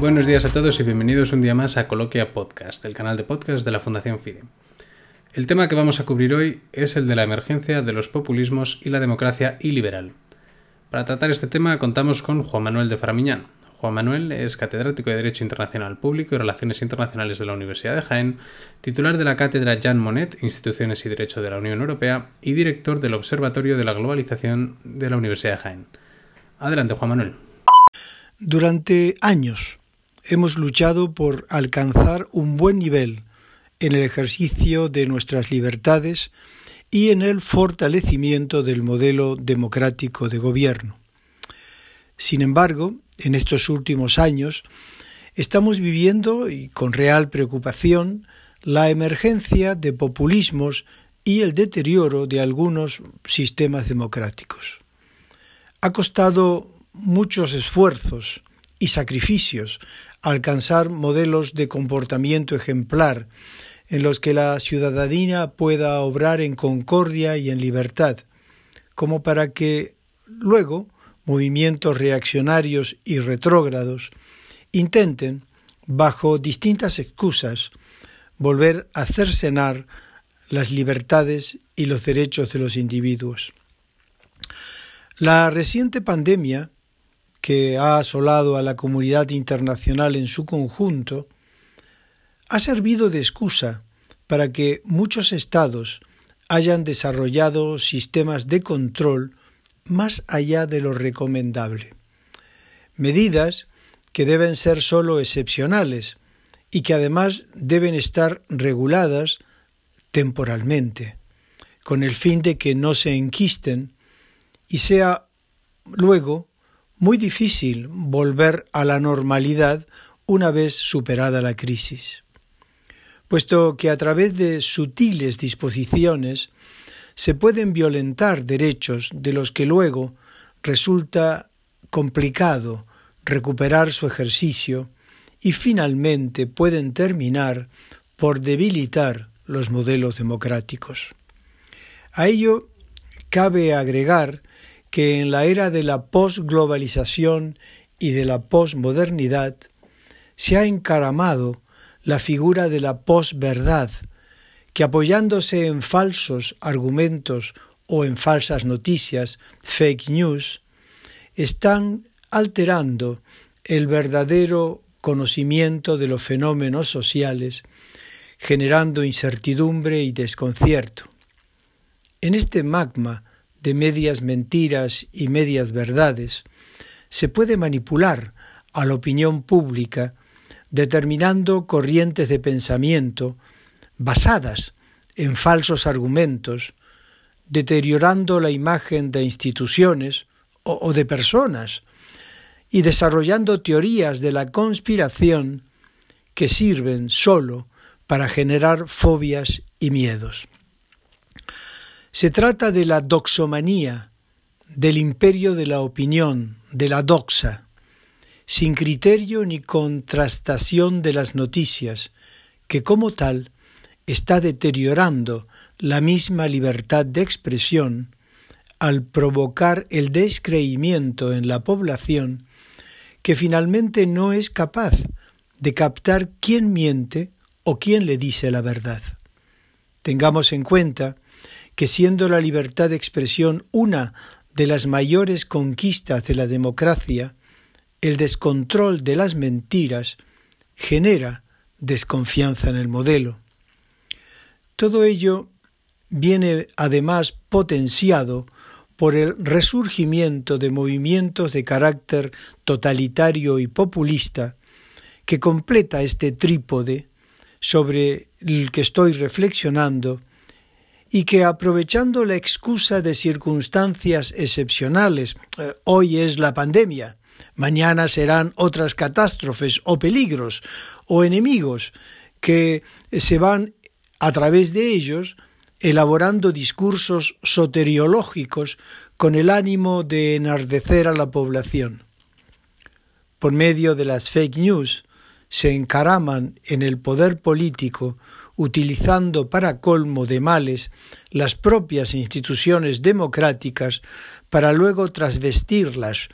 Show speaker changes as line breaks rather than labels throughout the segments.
Buenos días a todos y bienvenidos un día más a Coloquia Podcast, el canal de podcast de la Fundación FIDE. El tema que vamos a cubrir hoy es el de la emergencia de los populismos y la democracia iliberal. Para tratar este tema contamos con Juan Manuel de Faramiñán. Juan Manuel es catedrático de Derecho Internacional Público y Relaciones Internacionales de la Universidad de Jaén, titular de la cátedra Jean Monnet, Instituciones y Derecho de la Unión Europea y director del Observatorio de la Globalización de la Universidad de Jaén. Adelante, Juan Manuel.
Durante años hemos luchado por alcanzar un buen nivel en el ejercicio de nuestras libertades y en el fortalecimiento del modelo democrático de gobierno. Sin embargo, en estos últimos años estamos viviendo, y con real preocupación, la emergencia de populismos y el deterioro de algunos sistemas democráticos. Ha costado muchos esfuerzos y sacrificios alcanzar modelos de comportamiento ejemplar en los que la ciudadanía pueda obrar en concordia y en libertad, como para que luego movimientos reaccionarios y retrógrados intenten, bajo distintas excusas, volver a cercenar las libertades y los derechos de los individuos. La reciente pandemia que ha asolado a la comunidad internacional en su conjunto, ha servido de excusa para que muchos estados hayan desarrollado sistemas de control más allá de lo recomendable. Medidas que deben ser sólo excepcionales y que además deben estar reguladas temporalmente, con el fin de que no se enquisten y sea luego muy difícil volver a la normalidad una vez superada la crisis, puesto que a través de sutiles disposiciones se pueden violentar derechos de los que luego resulta complicado recuperar su ejercicio y finalmente pueden terminar por debilitar los modelos democráticos. A ello cabe agregar que en la era de la posglobalización y de la posmodernidad se ha encaramado la figura de la posverdad, que apoyándose en falsos argumentos o en falsas noticias, fake news, están alterando el verdadero conocimiento de los fenómenos sociales, generando incertidumbre y desconcierto. En este magma de medias mentiras y medias verdades, se puede manipular a la opinión pública determinando corrientes de pensamiento basadas en falsos argumentos, deteriorando la imagen de instituciones o, de personas y desarrollando teorías de la conspiración que sirven sólo para generar fobias y miedos. Se trata de la doxomanía, del imperio de la opinión, de la doxa, sin criterio ni contrastación de las noticias, que como tal está deteriorando la misma libertad de expresión al provocar el descreimiento en la población que finalmente no es capaz de captar quién miente o quién le dice la verdad. Tengamos en cuenta que siendo la libertad de expresión una de las mayores conquistas de la democracia, el descontrol de las mentiras genera desconfianza en el modelo. Todo ello viene además potenciado por el resurgimiento de movimientos de carácter totalitario y populista que completa este trípode sobre el que estoy reflexionando y que aprovechando la excusa de circunstancias excepcionales, eh, hoy es la pandemia, mañana serán otras catástrofes o peligros o enemigos que se van a través de ellos elaborando discursos soteriológicos con el ánimo de enardecer a la población. Por medio de las fake news se encaraman en el poder político utilizando para colmo de males las propias instituciones democráticas para luego trasvestirlas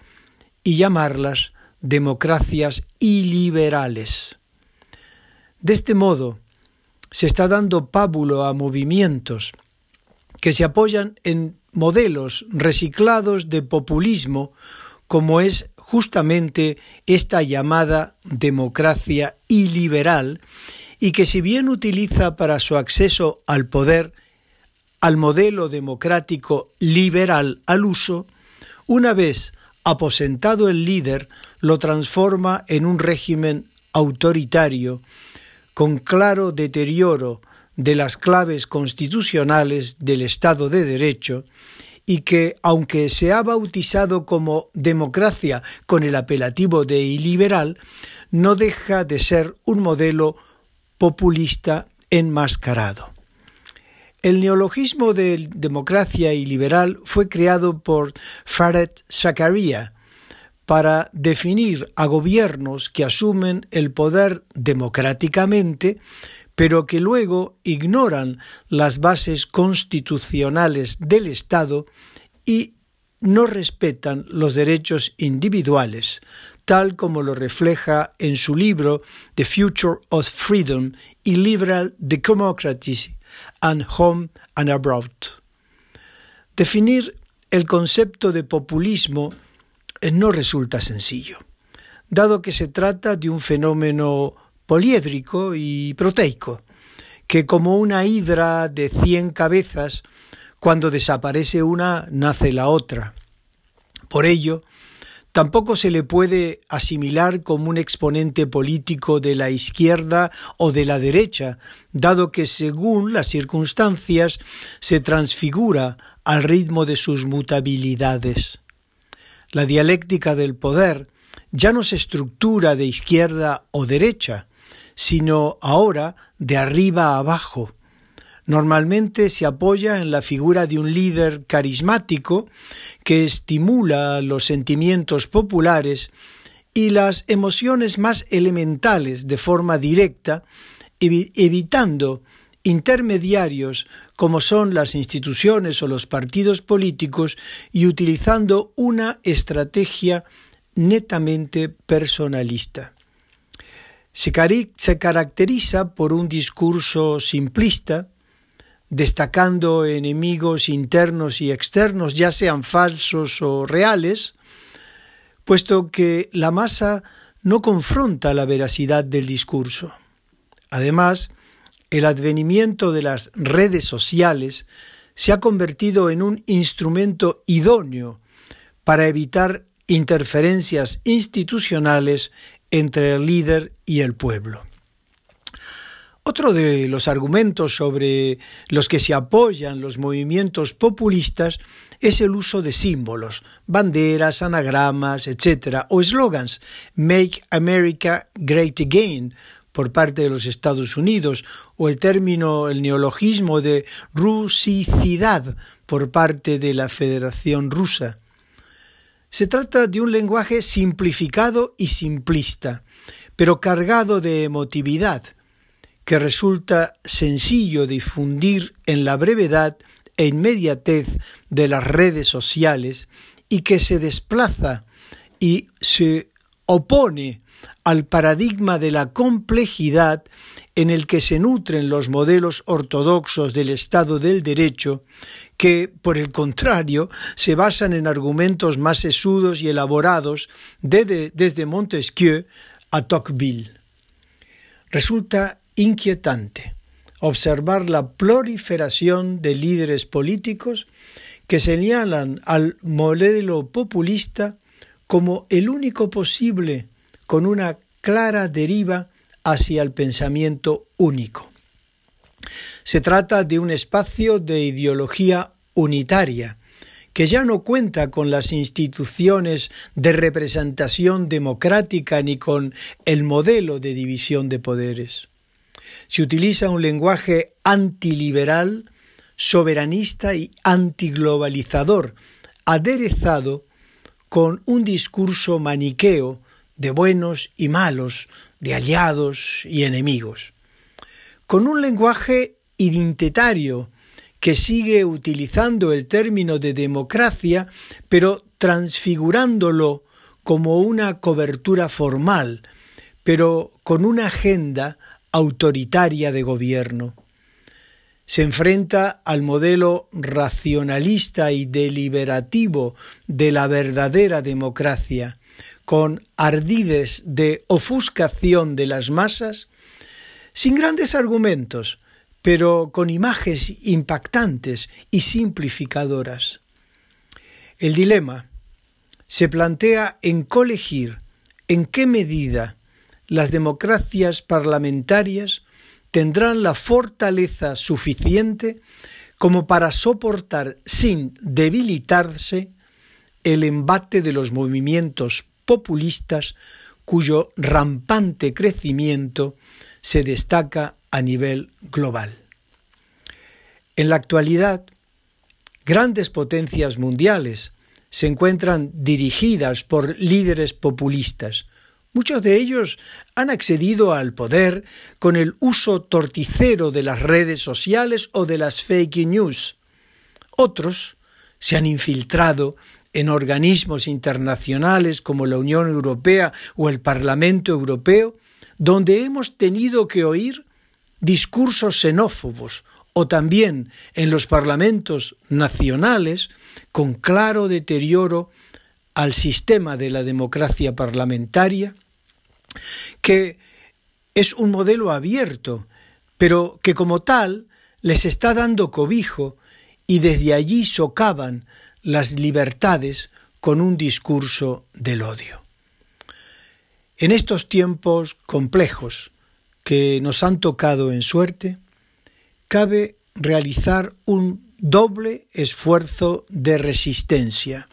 y llamarlas democracias iliberales. De este modo, se está dando pábulo a movimientos que se apoyan en modelos reciclados de populismo, como es justamente esta llamada democracia iliberal, y que si bien utiliza para su acceso al poder al modelo democrático liberal al uso, una vez aposentado el líder, lo transforma en un régimen autoritario, con claro deterioro de las claves constitucionales del Estado de Derecho, y que, aunque se ha bautizado como democracia con el apelativo de iliberal, no deja de ser un modelo populista enmascarado. El neologismo de democracia y liberal fue creado por Fared Zakaria para definir a gobiernos que asumen el poder democráticamente, pero que luego ignoran las bases constitucionales del Estado y no respetan los derechos individuales, tal como lo refleja en su libro The Future of Freedom y Liberal Democracy and Home and Abroad. Definir el concepto de populismo no resulta sencillo, dado que se trata de un fenómeno poliédrico y proteico, que como una hidra de cien cabezas, cuando desaparece una, nace la otra. Por ello, tampoco se le puede asimilar como un exponente político de la izquierda o de la derecha, dado que según las circunstancias se transfigura al ritmo de sus mutabilidades. La dialéctica del poder ya no se estructura de izquierda o derecha, sino ahora de arriba a abajo, Normalmente se apoya en la figura de un líder carismático que estimula los sentimientos populares y las emociones más elementales de forma directa, evitando intermediarios como son las instituciones o los partidos políticos y utilizando una estrategia netamente personalista. Se, caracteriza por un discurso simplista, destacando enemigos internos y externos, ya sean falsos o reales, puesto que la masa no confronta la veracidad del discurso. Además, el advenimiento de las redes sociales se ha convertido en un instrumento idóneo para evitar interferencias institucionales entre el líder y el pueblo. Otro de los argumentos sobre los que se apoyan los movimientos populistas es el uso de símbolos, banderas, anagramas, etc., o eslogans, Make America Great Again, por parte de los Estados Unidos, o el término, el neologismo de rusicidad por parte de la Federación Rusa. Se trata de un lenguaje simplificado y simplista, pero cargado de emotividad, que resulta sencillo difundir en la brevedad e inmediatez de las redes sociales y que se desplaza y se opone al paradigma de la complejidad en el que se nutren los modelos ortodoxos del Estado del Derecho, que, por el contrario, se basan en argumentos más sesudos y elaborados desde Montesquieu a Tocqueville. Resulta inquietante observar la proliferación de líderes políticos que señalan al modelo populista como el único posible con una clara deriva hacia el pensamiento único. Se trata de un espacio de ideología unitaria, que ya no cuenta con las instituciones de representación democrática ni con el modelo de división de poderes. Se utiliza un lenguaje antiliberal, soberanista y antiglobalizador, aderezado con un discurso maniqueo de buenos y malos, de aliados y enemigos. Con un lenguaje identitario que sigue utilizando el término de democracia, pero transfigurándolo como una cobertura formal, pero con una agenda autoritaria de gobierno. Se enfrenta al modelo racionalista y deliberativo de la verdadera democracia, con ardides de ofuscación de las masas, sin grandes argumentos, pero con imágenes impactantes y simplificadoras. El dilema se plantea en colegir en qué medida las democracias parlamentarias tendrán la fortaleza suficiente como para soportar sin debilitarse el embate de los movimientos populistas cuyo rampante crecimiento se destaca a nivel global. En la actualidad, grandes potencias mundiales se encuentran dirigidas por líderes populistas. Muchos de ellos han accedido al poder con el uso torticero de las redes sociales o de las fake news. Otros se han infiltrado en organismos internacionales como la Unión Europea o el Parlamento Europeo, donde hemos tenido que oír discursos xenófobos o también en los parlamentos nacionales con claro deterioro al sistema de la democracia parlamentaria, que es un modelo abierto, pero que como tal les está dando cobijo y desde allí socavan las libertades con un discurso del odio. En estos tiempos complejos que nos han tocado en suerte, cabe realizar un doble esfuerzo de resistencia,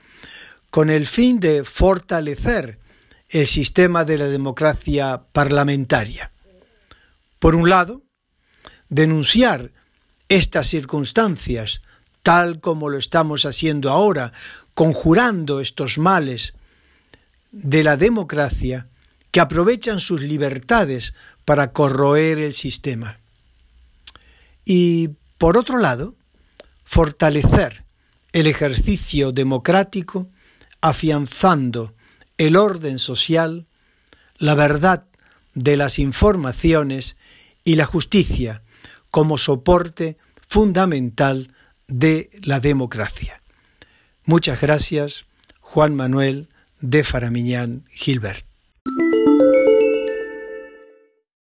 con el fin de fortalecer el sistema de la democracia parlamentaria. Por un lado, denunciar estas circunstancias, tal como lo estamos haciendo ahora, conjurando estos males de la democracia que aprovechan sus libertades para corroer el sistema. Y, por otro lado, fortalecer el ejercicio democrático, afianzando el orden social, la verdad de las informaciones y la justicia como soporte fundamental de la democracia. Muchas gracias, Juan Manuel de Faramiñán Gilbert.